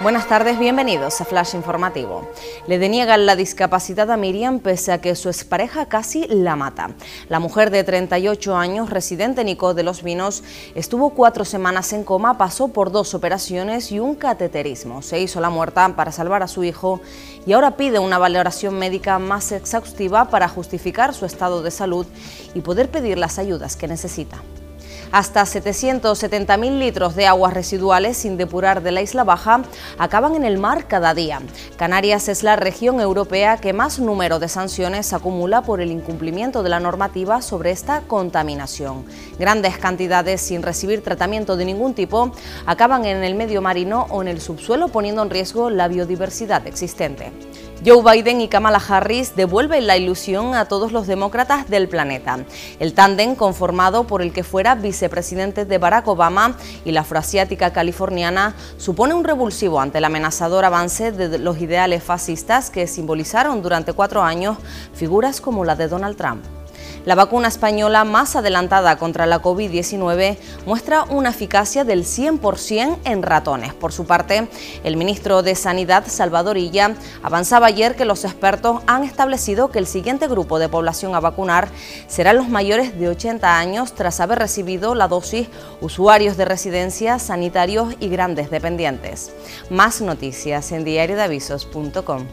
Buenas tardes, bienvenidos a Flash Informativo. Le deniegan la discapacidad a Miriam pese a que su expareja casi la mata. La mujer de 38 años, residente en Ico de los Vinos, estuvo cuatro semanas en coma, pasó por dos operaciones y un cateterismo. Se hizo la muerta para salvar a su hijo y ahora pide una valoración médica más exhaustiva para justificar su estado de salud y poder pedir las ayudas que necesita. Hasta 770.000 litros de aguas residuales sin depurar de la Isla Baja acaban en el mar cada día. Canarias es la región europea que más número de sanciones acumula por el incumplimiento de la normativa sobre esta contaminación. Grandes cantidades sin recibir tratamiento de ningún tipo acaban en el medio marino o en el subsuelo poniendo en riesgo la biodiversidad existente. Joe Biden y Kamala Harris devuelven la ilusión a todos los demócratas del planeta. El tándem conformado por el que fuera vicepresidente de Barack Obama y la afroasiática californiana supone un revulsivo ante el amenazador avance de los ideales fascistas que simbolizaron durante cuatro años figuras como la de Donald Trump. La vacuna española más adelantada contra la COVID-19 muestra una eficacia del 100% en ratones. Por su parte, el ministro de Sanidad, Salvador Illa, avanzaba ayer que los expertos han establecido que el siguiente grupo de población a vacunar serán los mayores de 80 años tras haber recibido la dosis usuarios de residencias, sanitarios y grandes dependientes. Más noticias en diariodeavisos.com.